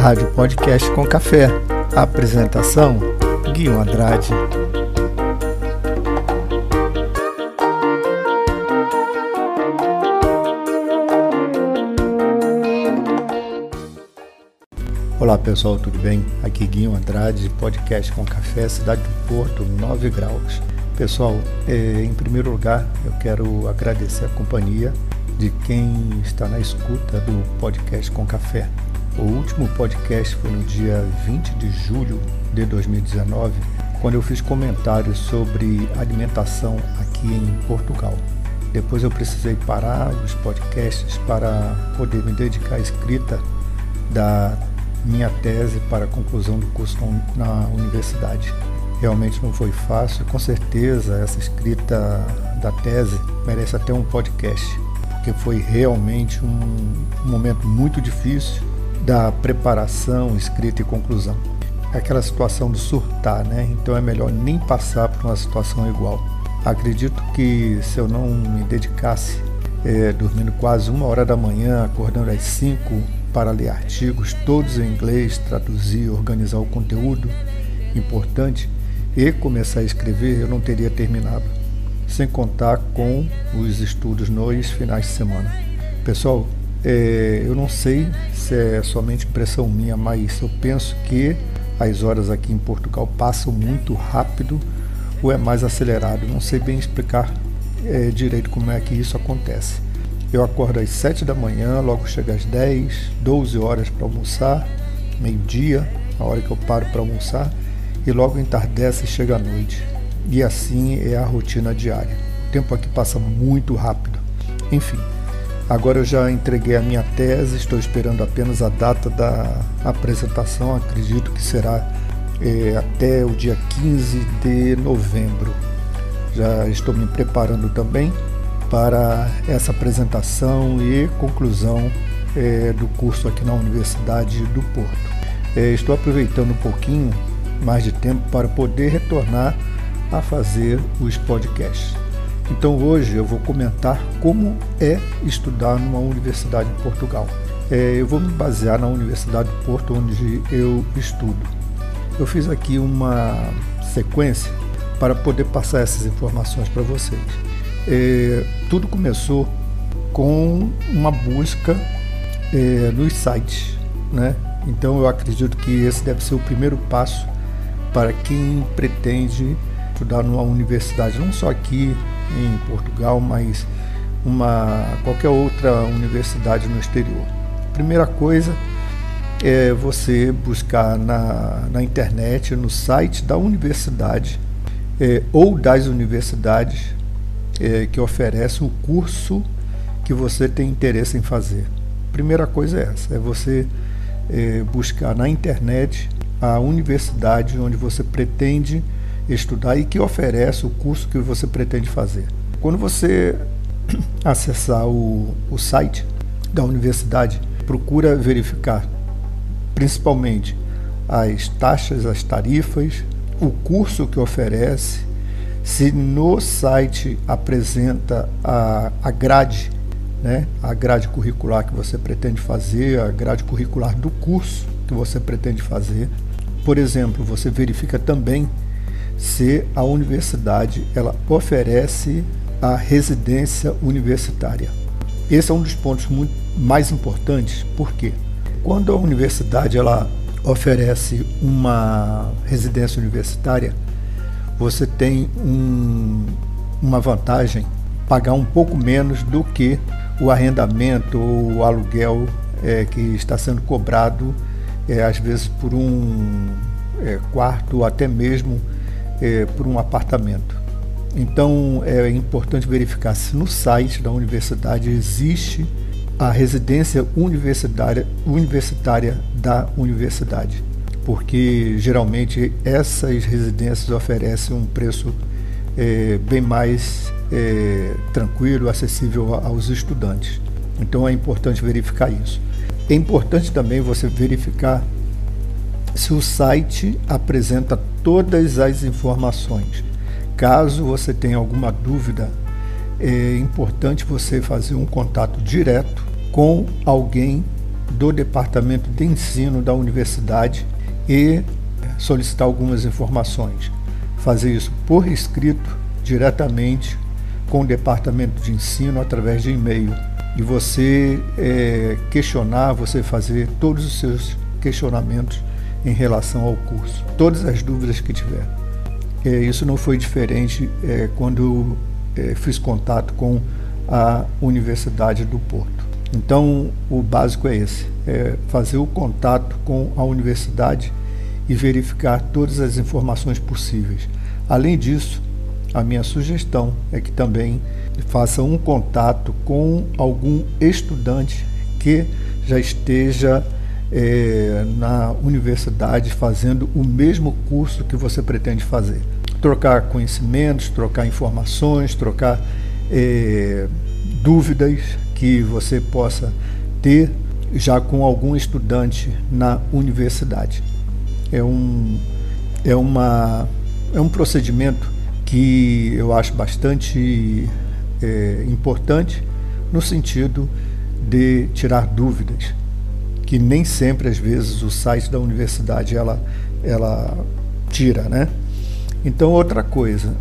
Rádio Podcast com Café. Apresentação: Guilherme Andrade. Olá pessoal, tudo bem? Aqui Guinho Andrade, podcast com café, cidade do Porto, 9 graus. Pessoal, é, em primeiro lugar, eu quero agradecer a companhia de quem está na escuta do podcast com café. O último podcast foi no dia 20 de julho de 2019, quando eu fiz comentários sobre alimentação aqui em Portugal. Depois eu precisei parar os podcasts para poder me dedicar à escrita da minha tese para a conclusão do curso na universidade. Realmente não foi fácil, com certeza essa escrita da tese merece até um podcast porque foi realmente um, momento muito difícil da preparação, escrita e conclusão. É aquela situação de surtar, né? Então é melhor nem passar por uma situação igual. Acredito que se eu não me dedicasse, é, dormindo quase uma hora da manhã, acordando às cinco para ler artigos, todos em inglês, traduzir, organizar o conteúdo importante e começar a escrever, eu não teria terminado sem contar com os estudos nos finais de semana. Pessoal, é, eu não sei se é somente impressão minha, mas eu penso que as horas aqui em Portugal passam muito rápido ou é mais acelerado. Não sei bem explicar é, direito como é que isso acontece. Eu acordo às 7 da manhã, logo chega às 10, 12 horas para almoçar, meio-dia, a hora que eu paro para almoçar, e logo entardece e chega a noite. E assim é a rotina diária. O tempo aqui passa muito rápido. Enfim, agora eu já entreguei a minha tese, estou esperando apenas a data da apresentação, acredito que será é, até o dia 15 de novembro. Já estou me preparando também para essa apresentação e conclusão é, do curso aqui na Universidade do Porto. É, estou aproveitando um pouquinho mais de tempo para poder retornar a fazer os podcasts. Então hoje eu vou comentar como é estudar numa universidade em Portugal. É, eu vou me basear na Universidade do Porto, onde eu estudo. Eu fiz aqui uma sequência para poder passar essas informações para vocês. É, tudo começou com uma busca é, nos sites, né? Então eu acredito que esse deve ser o primeiro passo para quem pretende estudar numa universidade, não só aqui em Portugal, mas uma qualquer outra universidade no exterior. Primeira coisa é você buscar na, na internet, no site da universidade é, ou das universidades é, que oferecem o curso que você tem interesse em fazer. Primeira coisa é essa, é você é, buscar na internet a universidade onde você pretende estudar e que oferece o curso que você pretende fazer. Quando você acessar o, o site da universidade, procura verificar principalmente as taxas, as tarifas, o curso que oferece, se no site apresenta a, a grade, né, a grade curricular que você pretende fazer, a grade curricular do curso que você pretende fazer. Por exemplo, você verifica também se a universidade ela oferece a residência universitária. Esse é um dos pontos muito mais importantes, porque quando a universidade ela oferece uma residência universitária, você tem um, uma vantagem pagar um pouco menos do que o arrendamento ou o aluguel é, que está sendo cobrado, é, às vezes por um é, quarto ou até mesmo é, por um apartamento. Então é importante verificar se no site da universidade existe a residência universitária, universitária da universidade, porque geralmente essas residências oferecem um preço é, bem mais é, tranquilo, acessível aos estudantes. Então é importante verificar isso. É importante também você verificar se o site apresenta todas as informações. Caso você tenha alguma dúvida, é importante você fazer um contato direto com alguém do departamento de ensino da universidade e solicitar algumas informações. Fazer isso por escrito, diretamente com o departamento de ensino através de e-mail. E você é, questionar, você fazer todos os seus questionamentos em relação ao curso, todas as dúvidas que tiver. É, isso não foi diferente é, quando é, fiz contato com a Universidade do Porto. Então, o básico é esse: é fazer o contato com a universidade e verificar todas as informações possíveis. Além disso, a minha sugestão é que também faça um contato com algum estudante que já esteja é, na universidade fazendo o mesmo curso que você pretende fazer. Trocar conhecimentos, trocar informações, trocar é, dúvidas que você possa ter já com algum estudante na universidade. É um, é uma, é um procedimento que eu acho bastante é, importante no sentido de tirar dúvidas que nem sempre, às vezes, o site da universidade ela, ela tira, né? Então, outra coisa,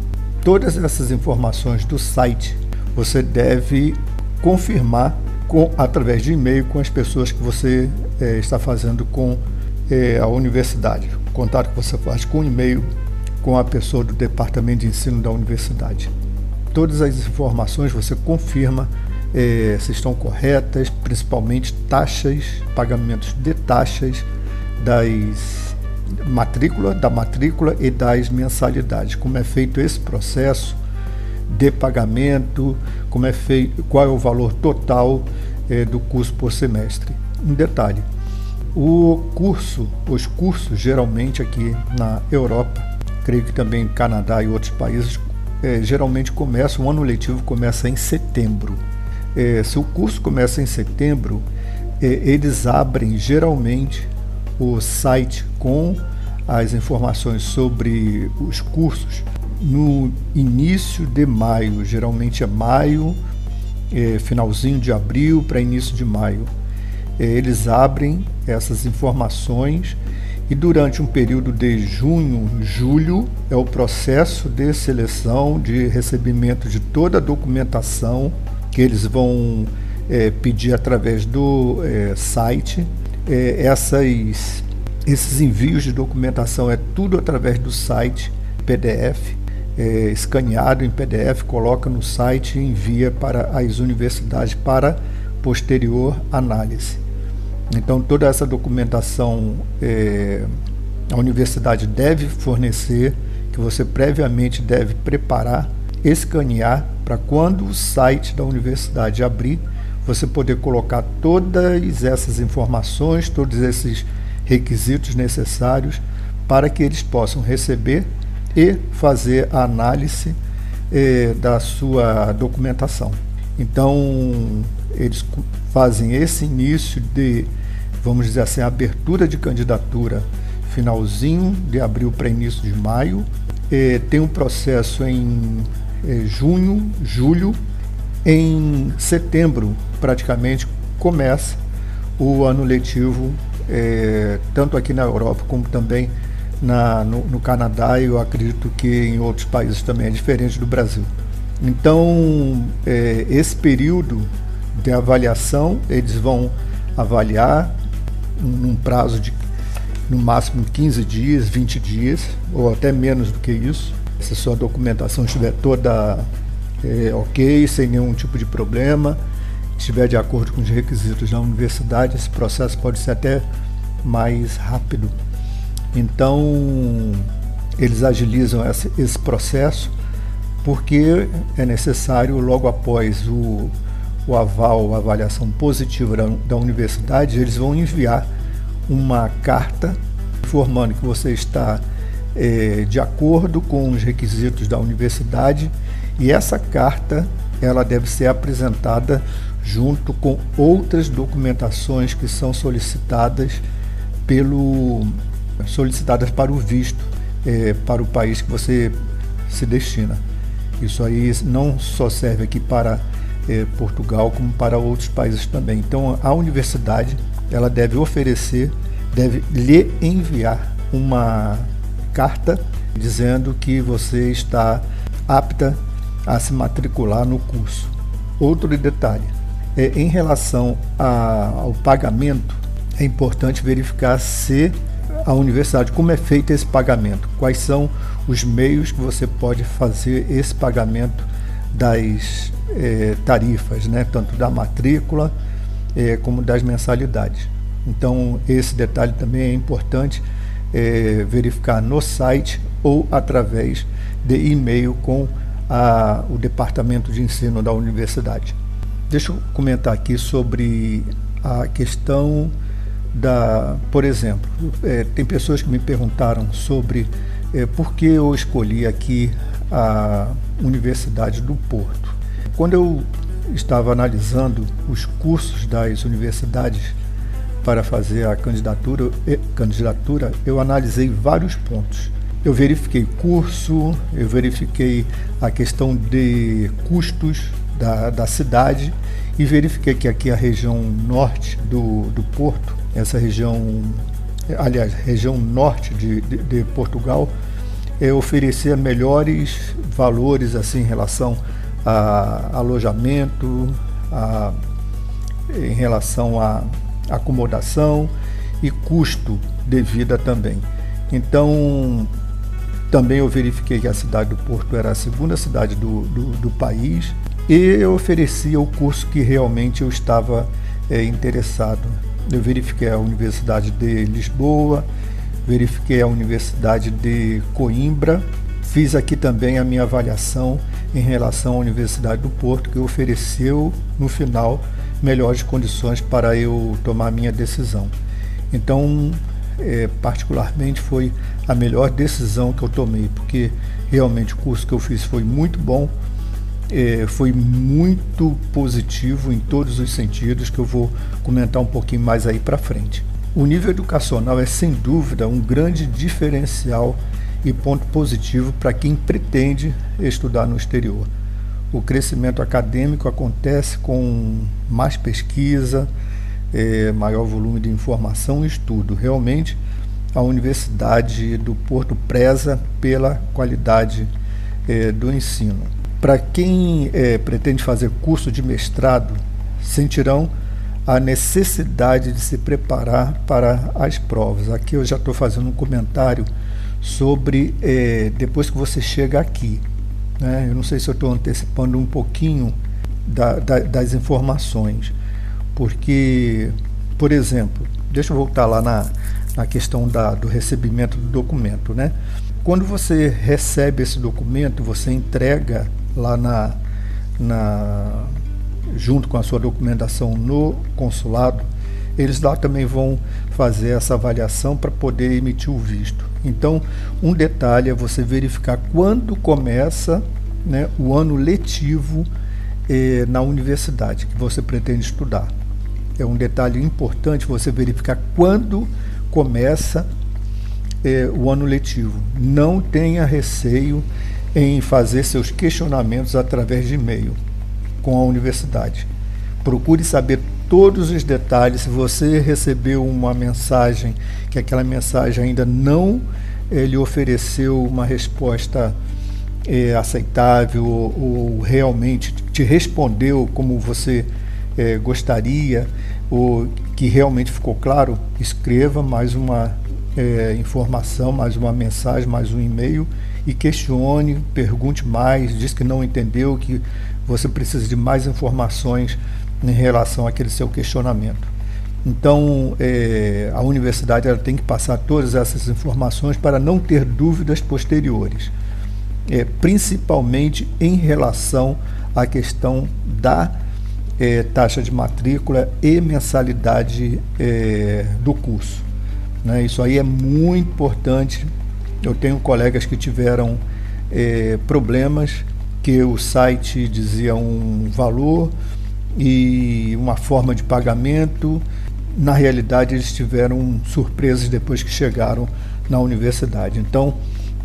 todas essas informações do site você deve confirmar com, através de e-mail com as pessoas que você é, está fazendo com é, a universidade. O contato que você faz com e-mail com a pessoa do departamento de ensino da universidade. Todas as informações você confirma é, se estão corretas, principalmente taxas, pagamentos de taxas das matrícula, da matrícula e das mensalidades. Como é feito esse processo de pagamento, como é feito, qual é o valor total é, do curso por semestre. Um detalhe: o curso, os cursos geralmente aqui na Europa, creio que também Canadá e outros países, é, geralmente começam, o ano letivo começa em setembro é, se o curso começa em setembro, é, eles abrem geralmente o site com as informações sobre os cursos no início de maio, geralmente é maio, é, finalzinho de abril para início de maio. É, eles abrem essas informações e durante um período de junho, julho, é o processo de seleção, de recebimento de toda a documentação que eles vão é, pedir através do é, site. É, essas, esses envios de documentação é tudo através do site PDF, escaneado em PDF, coloca no site e envia para as universidades para posterior análise. Então toda essa documentação a universidade deve fornecer, que você previamente deve preparar, escanear para quando o site da universidade abrir, você poder colocar todas essas informações, todos esses requisitos necessários para que eles possam receber e fazer a análise eh, da sua documentação. Então, eles fazem esse início de, vamos dizer assim, abertura de candidatura finalzinho de abril para início de maio. Eh, tem um processo em junho, julho. Em setembro, praticamente, começa o ano letivo, é, tanto aqui na Europa como também na, no, no Canadá, e eu acredito que em outros países também é diferente do Brasil. Então, é, esse período de avaliação, eles vão avaliar num prazo de no máximo 15 dias, 20 dias, ou até menos do que isso se sua documentação estiver toda é, ok, sem nenhum tipo de problema, estiver de acordo com os requisitos da universidade, esse processo pode ser até mais rápido. Então, eles agilizam esse, processo porque é necessário, logo após o, o aval, a avaliação positiva da, da universidade, eles vão enviar uma carta informando que você está é, de acordo com os requisitos da universidade e essa carta ela deve ser apresentada junto com outras documentações que são solicitadas pelo solicitadas para o visto é, para o país que você se destina. Isso aí não só serve aqui para é, Portugal como para outros países também. Então a universidade ela deve oferecer, deve lhe enviar uma carta dizendo que você está apta a se matricular no curso. Outro detalhe, é, em relação a, ao pagamento, é importante verificar se a universidade, como é feito esse pagamento, quais são os meios que você pode fazer esse pagamento das é, tarifas, né, tanto da matrícula é, como das mensalidades. Então, esse detalhe também é importante é, verificar no site ou através de e-mail com a, o departamento de ensino da universidade. Deixa eu comentar aqui sobre a questão da, por exemplo, é, tem pessoas que me perguntaram sobre é, por que eu escolhi aqui a Universidade do Porto. Quando eu estava analisando os cursos das universidades para fazer a candidatura, candidatura, eu analisei vários pontos. Eu verifiquei curso, eu verifiquei a questão de custos da, da cidade e verifiquei que aqui a região norte do, do Porto, essa região, aliás, região norte de, de, de Portugal, é, oferecia melhores valores assim em relação a alojamento, a, em relação a acomodação e custo de vida também. Então, também eu verifiquei que a cidade do Porto era a segunda cidade do, do, do país e eu oferecia o curso que realmente eu estava é, interessado. Eu verifiquei a Universidade de Lisboa, verifiquei a Universidade de Coimbra, fiz aqui também a minha avaliação em relação à Universidade do Porto, que ofereceu no final melhores condições para eu tomar minha decisão. Então, é, particularmente, foi a melhor decisão que eu tomei, porque realmente o curso que eu fiz foi muito bom é, foi muito positivo em todos os sentidos, que eu vou comentar um pouquinho mais aí para frente. O nível educacional é sem dúvida um grande diferencial e ponto positivo para quem pretende estudar no exterior. O crescimento acadêmico acontece com mais pesquisa, é, maior volume de informação e estudo. Realmente, a Universidade do Porto preza pela qualidade é, do ensino. Para quem é, pretende fazer curso de mestrado, sentirão a necessidade de se preparar para as provas. Aqui eu já estou fazendo um comentário sobre é, depois que você chega aqui. Né? Eu não sei se eu estou antecipando um pouquinho da, da, das informações, porque, por exemplo, deixa eu voltar lá na, na questão da, do recebimento do documento. Né? Quando você recebe esse documento, você entrega lá na, na junto com a sua documentação no consulado, eles lá também vão fazer essa avaliação para poder emitir o visto. Então, um detalhe é você verificar quando começa né, o ano letivo eh, na universidade que você pretende estudar. É um detalhe importante você verificar quando começa eh, o ano letivo. Não tenha receio em fazer seus questionamentos através de e-mail com a universidade. Procure saber todos os detalhes. Se você recebeu uma mensagem que aquela mensagem ainda não lhe ofereceu uma resposta eh, aceitável ou, ou, realmente te respondeu como você eh, gostaria ou que realmente ficou claro, escreva mais uma informação, mais uma mensagem, mais um e-mail e questione, pergunte mais, diz que não entendeu, que você precisa de mais informações em relação àquele seu questionamento. Então, é, a universidade ela tem que passar todas essas informações para não ter dúvidas posteriores, é, principalmente em relação à questão da é, taxa de matrícula e mensalidade é, do curso. Né? Isso aí é muito importante eu tenho colegas que tiveram é, problemas que o site dizia um valor e uma forma de pagamento. Na realidade, eles tiveram surpresas depois que chegaram na universidade. Então,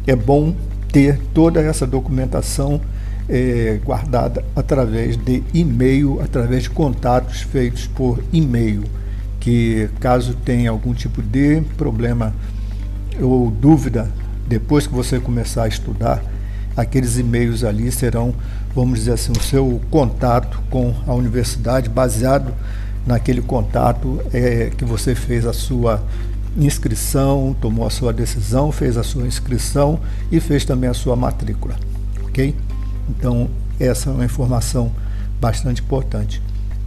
é bom ter toda essa documentação é, guardada através de e-mail, através de contatos feitos por e-mail que caso tenha algum tipo de problema ou dúvida depois que você começar a estudar, aqueles e-mails ali serão, vamos dizer assim, o seu contato com a universidade, baseado naquele contato é, que você fez a sua inscrição, tomou a sua decisão, fez a sua inscrição e fez também a sua matrícula, ok? Então, essa é uma informação bastante importante.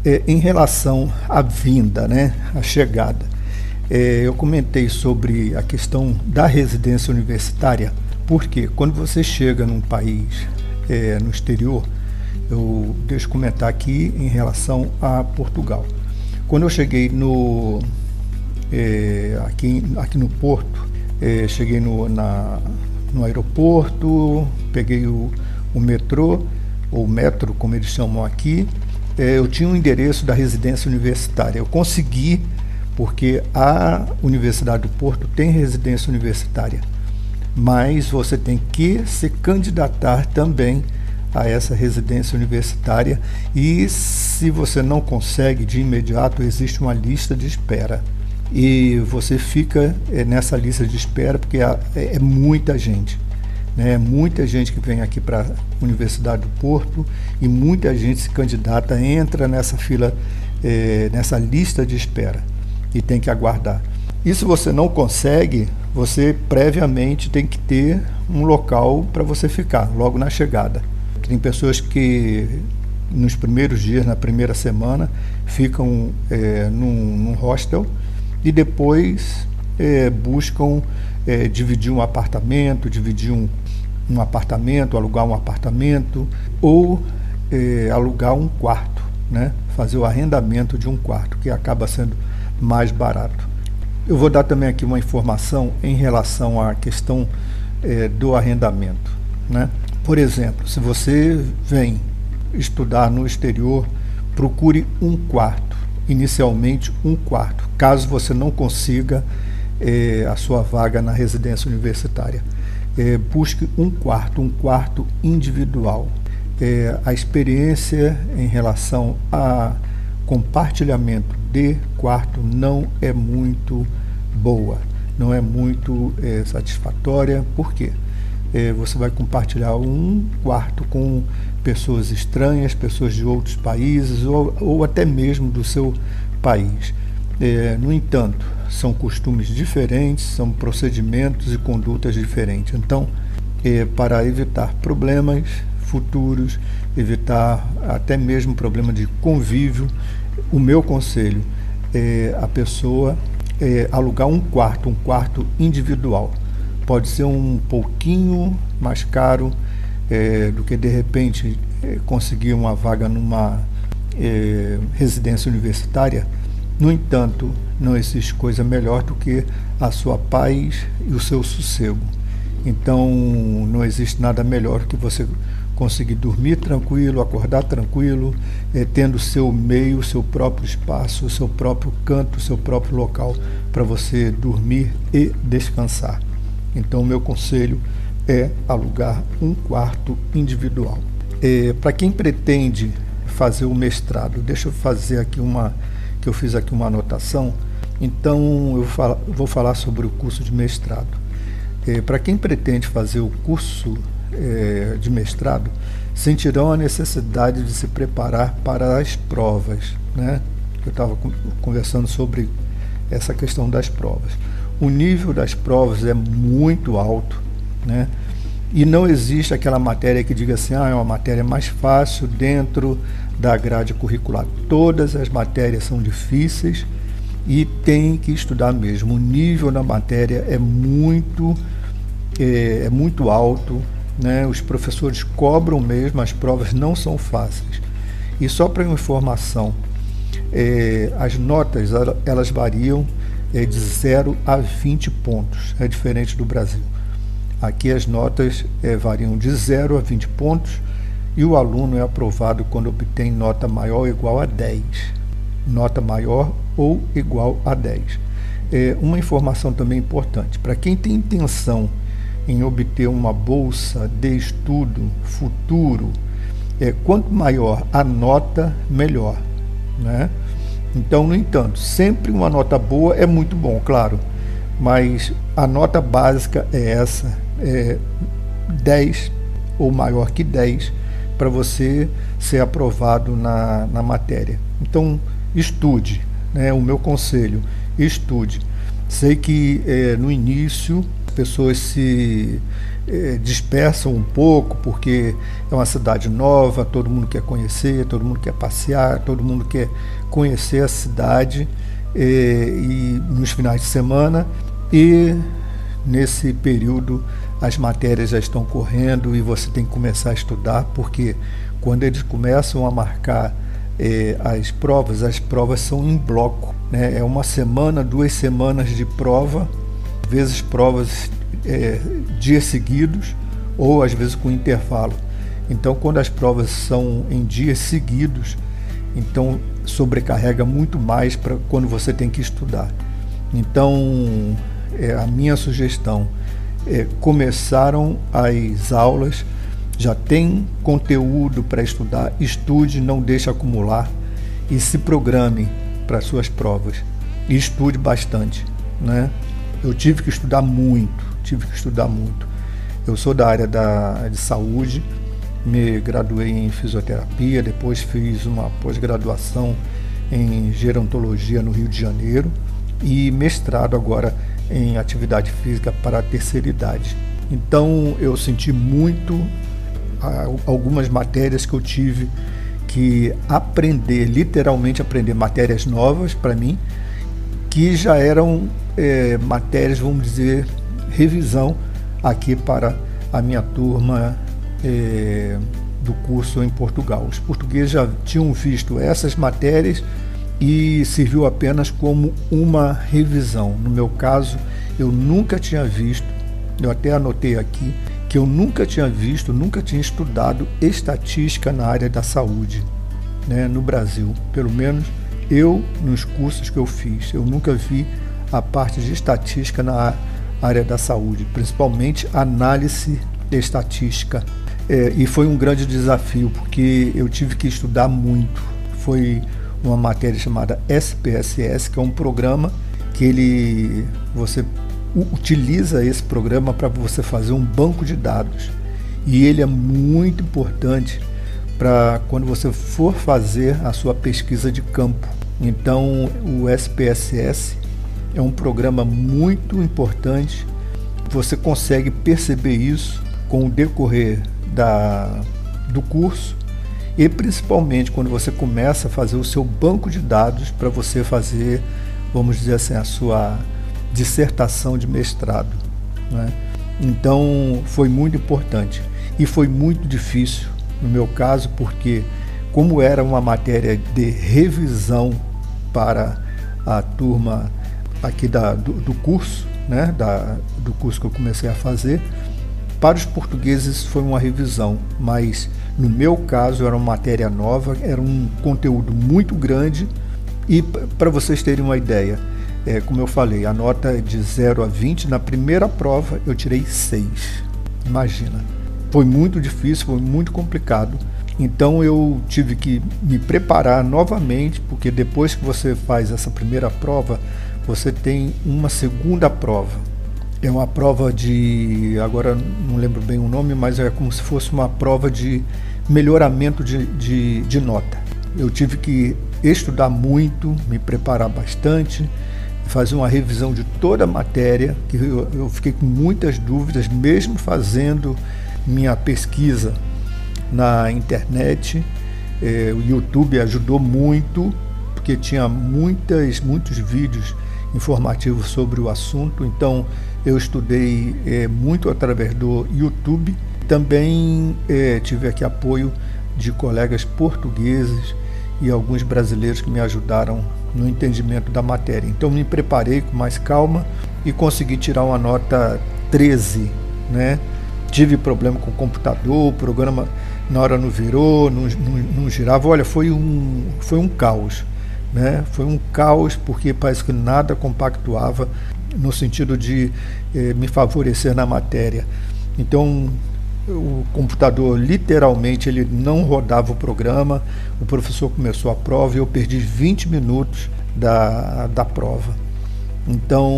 É, em relação à vinda, né, a chegada, é, eu comentei sobre a questão da residência universitária, porque quando você chega num país é, no exterior, eu deixo comentar aqui em relação a Portugal. Quando eu cheguei no é, aqui, aqui no Porto, é, cheguei no, na, no aeroporto, peguei o, o metrô, ou metro, como eles chamam aqui, é, eu tinha um endereço da residência universitária. Eu consegui porque a Universidade do Porto tem residência universitária, mas você tem que se candidatar também a essa residência universitária e se você não consegue de imediato, existe uma lista de espera. E você fica é, nessa lista de espera porque é, é muita gente. Né? Muita gente que vem aqui para a Universidade do Porto e muita gente se candidata, entra nessa fila, é, nessa lista de espera e tem que aguardar. E se você não consegue, você previamente tem que ter um local para você ficar, logo na chegada. Tem pessoas que nos primeiros dias, na primeira semana, ficam é, num, num, hostel e depois é, buscam é, dividir um apartamento, dividir um, um apartamento, alugar um apartamento ou é, alugar um quarto, né? fazer o arrendamento de um quarto, que acaba sendo mais barato. Eu vou dar também aqui uma informação em relação à questão é, do arrendamento. Né? Por exemplo, se você vem estudar no exterior, procure um quarto, inicialmente um quarto, caso você não consiga é, a sua vaga na residência universitária. É, busque um quarto, um quarto individual. É, a experiência em relação a compartilhamento de quarto não é muito boa, não é muito é, satisfatória. Por quê? É, você vai compartilhar um quarto com pessoas estranhas, pessoas de outros países ou, ou até mesmo do seu país. É, no entanto, são costumes diferentes, são procedimentos e condutas diferentes. Então, é, para evitar problemas, futuros, evitar até mesmo problema de convívio, o meu conselho é a pessoa é, alugar um quarto, um quarto individual. Pode ser um pouquinho mais caro é, do que de repente é, conseguir uma vaga numa é, residência universitária. No entanto, não existe coisa melhor do que a sua paz e o seu sossego. Então, não existe nada melhor que você conseguir dormir tranquilo, acordar tranquilo, é, tendo seu meio, seu próprio espaço, seu próprio canto, seu próprio local para você dormir e descansar. Então, meu conselho é alugar um quarto individual. É, para quem pretende fazer o mestrado, deixa eu fazer aqui uma que eu fiz aqui uma anotação. Então, eu vou falar sobre o curso de mestrado. É, para quem pretende fazer o curso é, de mestrado sentirão a necessidade de se preparar para as provas. Né? Eu estava conversando sobre essa questão das provas. O nível das provas é muito alto, né? E não existe aquela matéria que diga assim, ah, é uma matéria mais fácil dentro da grade curricular. Todas as matérias são difíceis e tem que estudar mesmo. O nível da matéria é muito, é, é muito alto, né? Os professores cobram mesmo, as provas não são fáceis. E só para informação, é, as notas elas variam é, de 0 a 20 pontos, é diferente do Brasil. Aqui as notas é, variam de 0 a 20 pontos e o aluno é aprovado quando obtém nota maior ou igual a 10. Nota maior ou igual a 10. É, uma informação também importante: para quem tem intenção em obter uma bolsa de estudo futuro, é, quanto maior a nota, melhor. Né? Então, no entanto, sempre uma nota boa é muito bom, claro, mas a nota básica é essa, é 10 ou maior que 10 para você ser aprovado na, na matéria. Então, estude, né? o meu conselho, estude. Sei que é, no início pessoas se é, dispersam um pouco porque é uma cidade nova, todo mundo quer conhecer, todo mundo quer passear, todo mundo quer conhecer a cidade é, e nos finais de semana e nesse período as matérias já estão correndo e você tem que começar a estudar porque quando eles começam a marcar é, as provas, as provas são em bloco. Né? É uma semana, duas semanas de prova, vezes provas é, dias seguidos ou às vezes com intervalo. Então, quando as provas são em dias seguidos, então sobrecarrega muito mais para quando você tem que estudar. Então, é, a minha sugestão é começaram as aulas já tem conteúdo para estudar, estude, não deixe acumular e se programe para suas provas. E estude bastante, né? Eu tive que estudar muito, tive que estudar muito. Eu sou da área da, de saúde, me graduei em fisioterapia, depois fiz uma pós-graduação em gerontologia no Rio de Janeiro e mestrado agora em atividade física para a terceira idade. Então eu senti muito algumas matérias que eu tive que aprender, literalmente aprender matérias novas para mim, que já eram é, matérias, vamos dizer, revisão aqui para a minha turma é, do curso em Portugal. Os portugueses já tinham visto essas matérias e serviu apenas como uma revisão. No meu caso, eu nunca tinha visto, eu até anotei aqui, que eu nunca tinha visto, nunca tinha estudado estatística na área da saúde né, no Brasil. Pelo menos eu, nos cursos que eu fiz, eu nunca vi a parte de estatística na área da saúde, principalmente análise estatística. É, e foi um grande desafio, porque eu tive que estudar muito. Foi uma matéria chamada SPSS, que é um programa que ele você utiliza esse programa para você fazer um banco de dados. E ele é muito importante para quando você for fazer a sua pesquisa de campo. Então, o SPSS é um programa muito importante. Você consegue perceber isso com o decorrer da, do curso e principalmente quando você começa a fazer o seu banco de dados para você fazer, vamos dizer assim, a sua dissertação de mestrado. Né? Então foi muito importante e foi muito difícil no meu caso, porque como era uma matéria de revisão para a turma aqui da, do, do curso, né, da, do curso que eu comecei a fazer, para os portugueses foi uma revisão, mas no meu caso era uma matéria nova, era um conteúdo muito grande e para vocês terem uma ideia, é, como eu falei, a nota é de 0 a 20. Na primeira prova eu tirei 6. Imagina. Foi muito difícil, foi muito complicado. Então eu tive que me preparar novamente, porque depois que você faz essa primeira prova, você tem uma segunda prova. É uma prova de. Agora não lembro bem o nome, mas é como se fosse uma prova de melhoramento de, de, de nota. Eu tive que estudar muito, me preparar bastante fazer uma revisão de toda a matéria, que eu, eu fiquei com muitas dúvidas, mesmo fazendo minha pesquisa na internet. É, o YouTube ajudou muito, porque tinha muitas, muitos vídeos informativos sobre o assunto, então eu estudei é, muito através do YouTube. Também é, tive aqui apoio de colegas portugueses e alguns brasileiros que me ajudaram no entendimento da matéria. Então me preparei com mais calma e consegui tirar uma nota 13, né? Tive problema com o computador, o programa na hora não virou, não, não, não girava. Olha, foi um, foi um caos. Né? Foi um caos porque parece que nada compactuava no sentido de eh, me favorecer na matéria. Então o computador literalmente ele não rodava o programa, o professor começou a prova e eu perdi 20 minutos da, da prova. Então,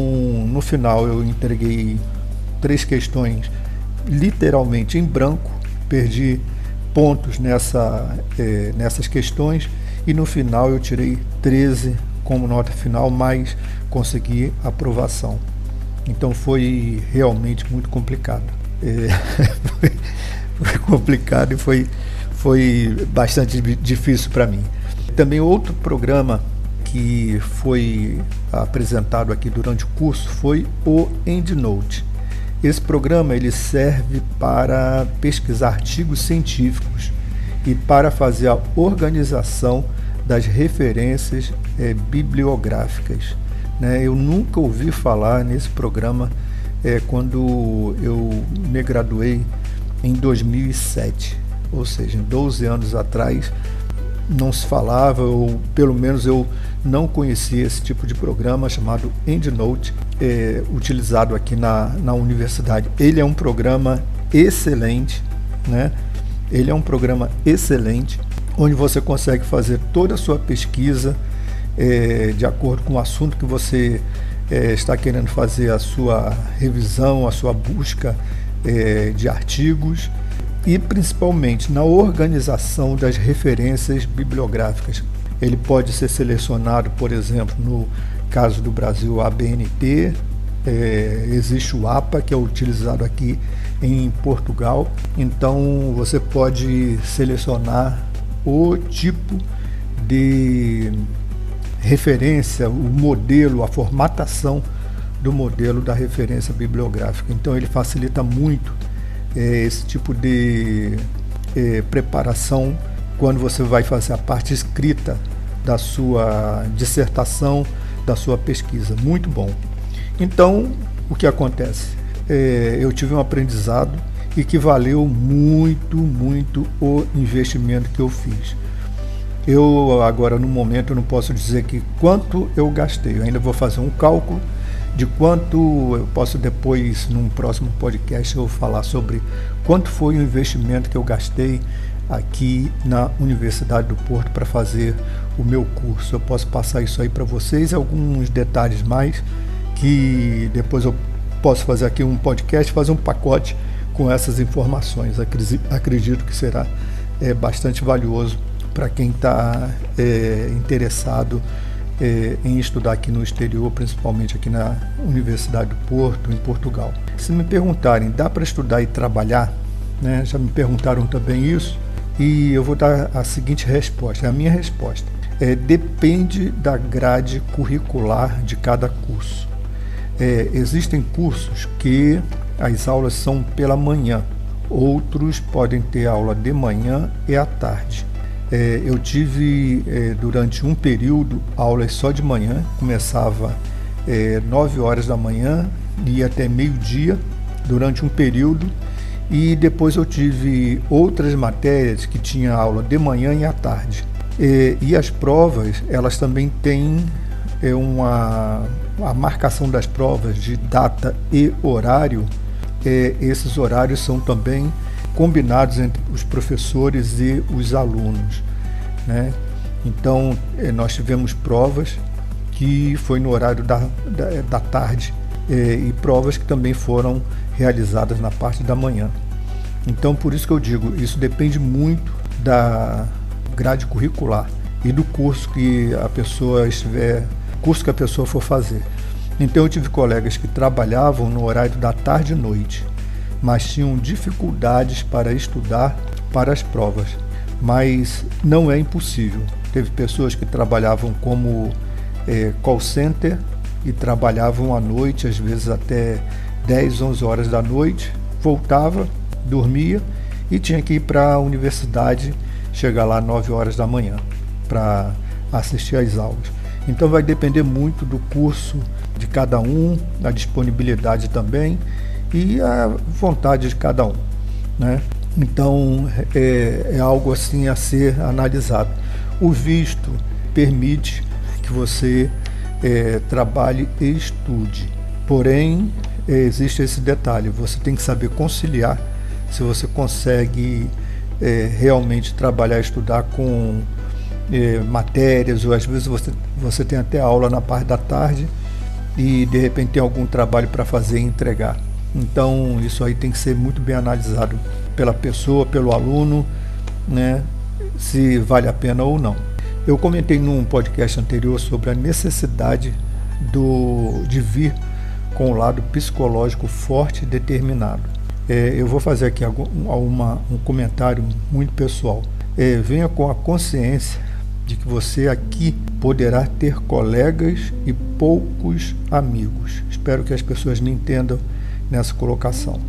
no final, eu entreguei três questões literalmente em branco, perdi pontos nessa, é, nessas questões e no final eu tirei 13 como nota final, mas consegui aprovação. Então foi realmente muito complicado. É, foi, foi complicado e foi, foi bastante difícil para mim. Também outro programa que foi apresentado aqui durante o curso foi o EndNote. Esse programa ele serve para pesquisar artigos científicos e para fazer a organização das referências é, bibliográficas. Né? Eu nunca ouvi falar nesse programa é, quando eu me graduei em 2007, ou seja, 12 anos atrás não se falava, ou pelo menos eu não conhecia esse tipo de programa chamado EndNote, é, utilizado aqui na, na universidade. Ele é um programa excelente, né? Ele é um programa excelente, onde você consegue fazer toda a sua pesquisa é, de acordo com o assunto que você é, está querendo fazer a sua revisão, a sua busca é, de artigos e principalmente na organização das referências bibliográficas. Ele pode ser selecionado, por exemplo, no caso do Brasil, a BNT, é, existe o APA, que é utilizado aqui em Portugal. Então você pode selecionar o tipo de referência, o modelo, a formatação do modelo da referência bibliográfica. Então ele facilita muito é, esse tipo de é, preparação quando você vai fazer a parte escrita da sua dissertação, da sua pesquisa. Muito bom. Então, o que acontece? É, eu tive um aprendizado e que valeu muito, muito o investimento que eu fiz. Eu agora no momento não posso dizer que quanto eu gastei. Eu ainda vou fazer um cálculo de quanto eu posso depois, num próximo podcast, eu falar sobre quanto foi o investimento que eu gastei aqui na Universidade do Porto para fazer o meu curso. Eu posso passar isso aí para vocês, alguns detalhes mais que depois eu posso fazer aqui um podcast, fazer um pacote com essas informações. Acredito que será é, bastante valioso para quem está é, interessado é, em estudar aqui no exterior, principalmente aqui na Universidade do Porto, em Portugal. Se me perguntarem, dá para estudar e trabalhar? Né? Já me perguntaram também isso e eu vou dar a seguinte resposta. A minha resposta é depende da grade curricular de cada curso. É, existem cursos que as aulas são pela manhã, outros podem ter aula de manhã e à tarde. É, eu tive é, durante um período aulas só de manhã, começava é, 9 horas da manhã e ia até meio-dia durante um período, e depois eu tive outras matérias que tinha aula de manhã e à tarde. É, e as provas, elas também têm é, uma a marcação das provas de data e horário. É, esses horários são também combinados entre os professores e os alunos. Né? Então, eh, nós tivemos provas que foi no horário da, da, da tarde eh, e provas que também foram realizadas na parte da manhã. Então, por isso que eu digo, isso depende muito da grade curricular e do curso que a pessoa estiver, curso que a pessoa for fazer. Então, eu tive colegas que trabalhavam no horário da tarde e noite mas tinham dificuldades para estudar para as provas. Mas não é impossível. Teve pessoas que trabalhavam como é, call center e trabalhavam à noite, às vezes até 10, 11 horas da noite, voltava, dormia e tinha que ir para a universidade, chegar lá 9 horas da manhã para assistir às aulas. Então vai depender muito do curso de cada um, da disponibilidade também e a vontade de cada um. Né? Então é, é algo assim a ser analisado. O visto permite que você é, trabalhe e estude, porém é, existe esse detalhe: você tem que saber conciliar se você consegue é, realmente trabalhar, estudar com é, matérias, ou às vezes você, você tem até aula na parte da tarde e de repente tem algum trabalho para fazer e entregar. Então isso aí tem que ser muito bem analisado pela pessoa, pelo aluno, né, se vale a pena ou não. Eu comentei num podcast anterior sobre a necessidade do, de vir com o lado psicológico forte e determinado. É, eu vou fazer aqui uma, um comentário muito pessoal. É, venha com a consciência de que você aqui poderá ter colegas e poucos amigos. Espero que as pessoas me entendam nessa colocação.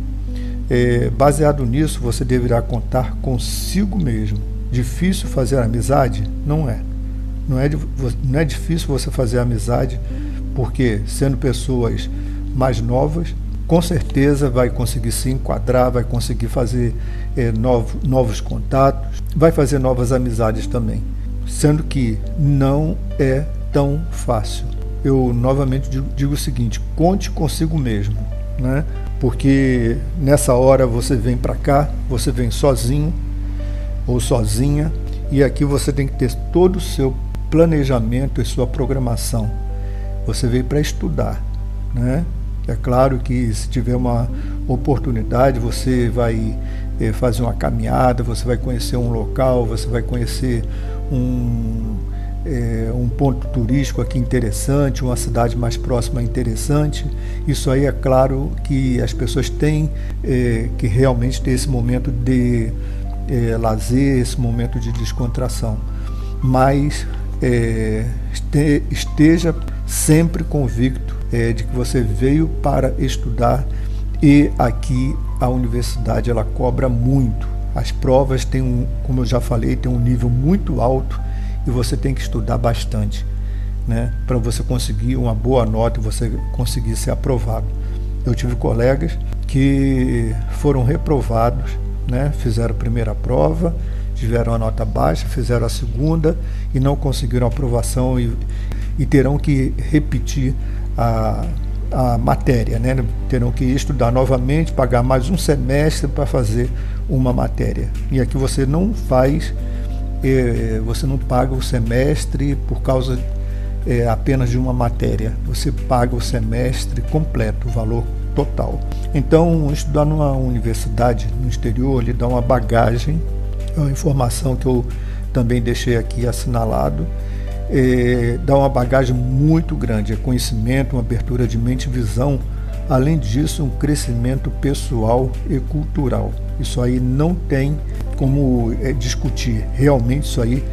É, baseado nisso, você deverá contar consigo mesmo. Difícil fazer amizade? Não é. Não é, não é difícil você fazer amizade, porque sendo pessoas mais novas, com certeza vai conseguir se enquadrar, vai conseguir fazer é, novo, novos contatos, vai fazer novas amizades também sendo que não é tão fácil. Eu novamente digo, digo o seguinte: conte consigo mesmo, né? Porque nessa hora você vem para cá, você vem sozinho ou sozinha, e aqui você tem que ter todo o seu planejamento e sua programação. Você veio para estudar, né? É claro que se tiver uma oportunidade, você vai eh, fazer uma caminhada, você vai conhecer um local, você vai conhecer um, é, um ponto turístico aqui interessante, uma cidade mais próxima interessante. Isso aí é claro que as pessoas têm é, que realmente ter esse momento de é, lazer, esse momento de descontração. Mas é, esteja sempre convicto é, de que você veio para estudar e aqui a universidade ela cobra muito as provas têm, um, como eu já falei, têm um nível muito alto e você tem que estudar bastante, né, para você conseguir uma boa nota e você conseguir ser aprovado. Eu tive colegas que foram reprovados, né, fizeram a primeira prova, tiveram a nota baixa, fizeram a segunda e não conseguiram aprovação e, e terão que repetir a, a matéria, né? terão que estudar novamente, pagar mais um semestre para fazer uma matéria. E aqui você não faz, você não paga o semestre por causa é, apenas de uma matéria. Você paga o semestre completo, o valor total. Então, estudar numa universidade no exterior lhe dá uma bagagem, é uma informação que eu também deixei aqui assinalado, é, dá uma bagagem muito grande, é conhecimento, uma abertura de mente e visão Além disso, um crescimento pessoal e cultural. Isso aí não tem como é, discutir. Realmente, isso aí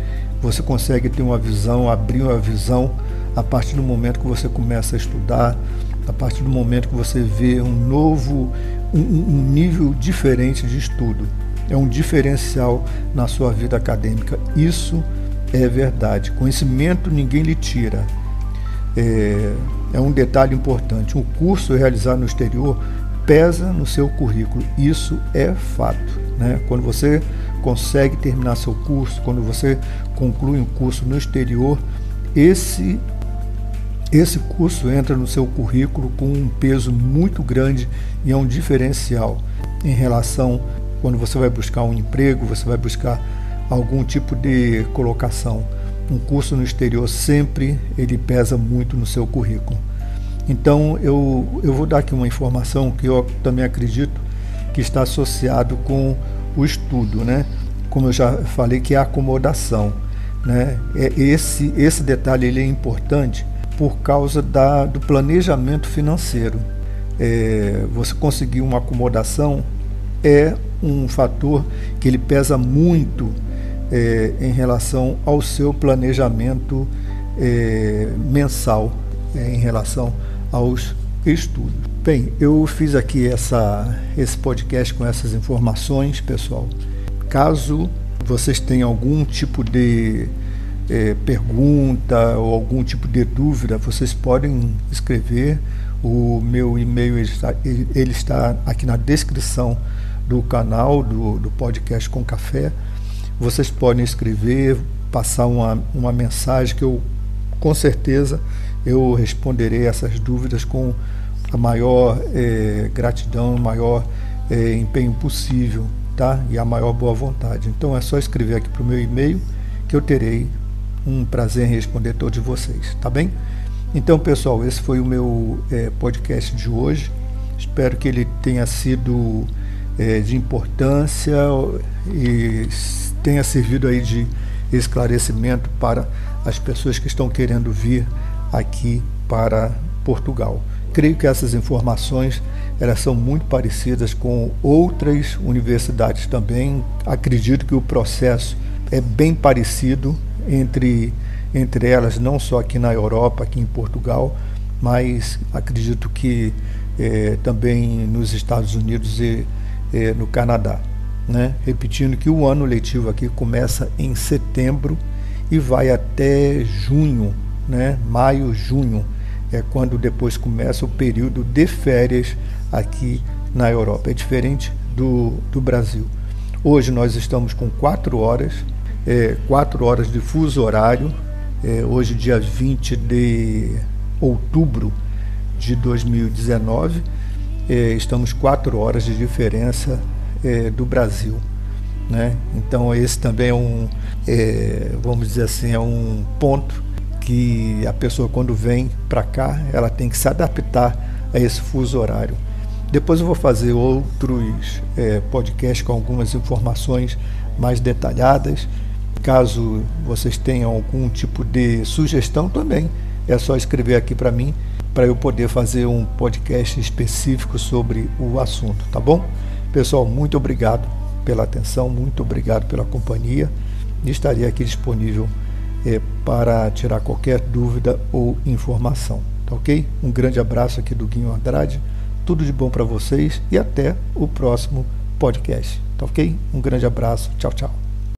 você consegue ter uma visão, abrir uma visão a partir do momento que você começa a estudar, a partir do momento que você vê um novo, um, um nível diferente de estudo. É um diferencial na sua vida acadêmica. Isso é verdade. Conhecimento ninguém lhe tira. É, é um detalhe importante. Um curso realizado no exterior pesa no seu currículo. Isso é fato. Né? Quando você consegue terminar seu curso, quando você conclui um curso no exterior, esse esse curso entra no seu currículo com um peso muito grande e é um diferencial em relação quando você vai buscar um emprego, você vai buscar algum tipo de colocação um curso no exterior sempre ele pesa muito no seu currículo. Então eu, eu vou dar aqui uma informação que eu também acredito que está associado com o estudo, né? Como eu já falei que é a acomodação, né? É esse esse detalhe ele é importante por causa da, do planejamento financeiro. É, você conseguir uma acomodação é um fator que ele pesa muito é, em relação ao seu planejamento é, mensal é, em relação aos estudos. Bem, eu fiz aqui essa, esse podcast com essas informações, pessoal. Caso vocês tenham algum tipo de é, pergunta ou algum tipo de dúvida, vocês podem escrever. O meu e-mail ele está, ele está aqui na descrição do canal do, do podcast com café vocês podem escrever, passar uma, uma mensagem que eu com certeza eu responderei essas dúvidas com a maior é, gratidão, maior é, empenho possível, tá? E a maior boa vontade. Então é só escrever aqui para o meu e-mail que eu terei um prazer em responder todos vocês, tá bem? Então, pessoal, esse foi o meu é, podcast de hoje. Espero que ele tenha sido é, de importância e tenha servido aí de esclarecimento para as pessoas que estão querendo vir aqui para Portugal. Creio que essas informações elas são muito parecidas com outras universidades também. Acredito que o processo é bem parecido entre, entre elas, não só aqui na Europa, aqui em Portugal, mas acredito que é, também nos Estados Unidos e é, no Canadá. Né? Repetindo que o ano letivo aqui começa em setembro e vai até junho, né? maio, junho, é quando depois começa o período de férias aqui na Europa. É diferente do, do Brasil. Hoje nós estamos com quatro horas, é, quatro horas de fuso horário, é, hoje dia 20 de outubro de 2019, é, estamos quatro horas de diferença é, do Brasil. Né? Então esse também é um, é, vamos dizer assim, é um ponto que a pessoa quando vem para cá, ela tem que se adaptar a esse fuso horário. Depois eu vou fazer outros podcasts com algumas informações mais detalhadas. Caso vocês tenham algum tipo de sugestão também, é só escrever aqui para mim para eu poder fazer um podcast específico sobre o assunto, tá bom? Pessoal, muito obrigado pela atenção, muito obrigado pela companhia. Estaria aqui disponível é, para tirar qualquer dúvida ou informação, tá ok? Um grande abraço aqui do Guinho Andrade, tudo de bom para vocês e até o próximo podcast, tá ok? Um grande abraço, tchau, tchau.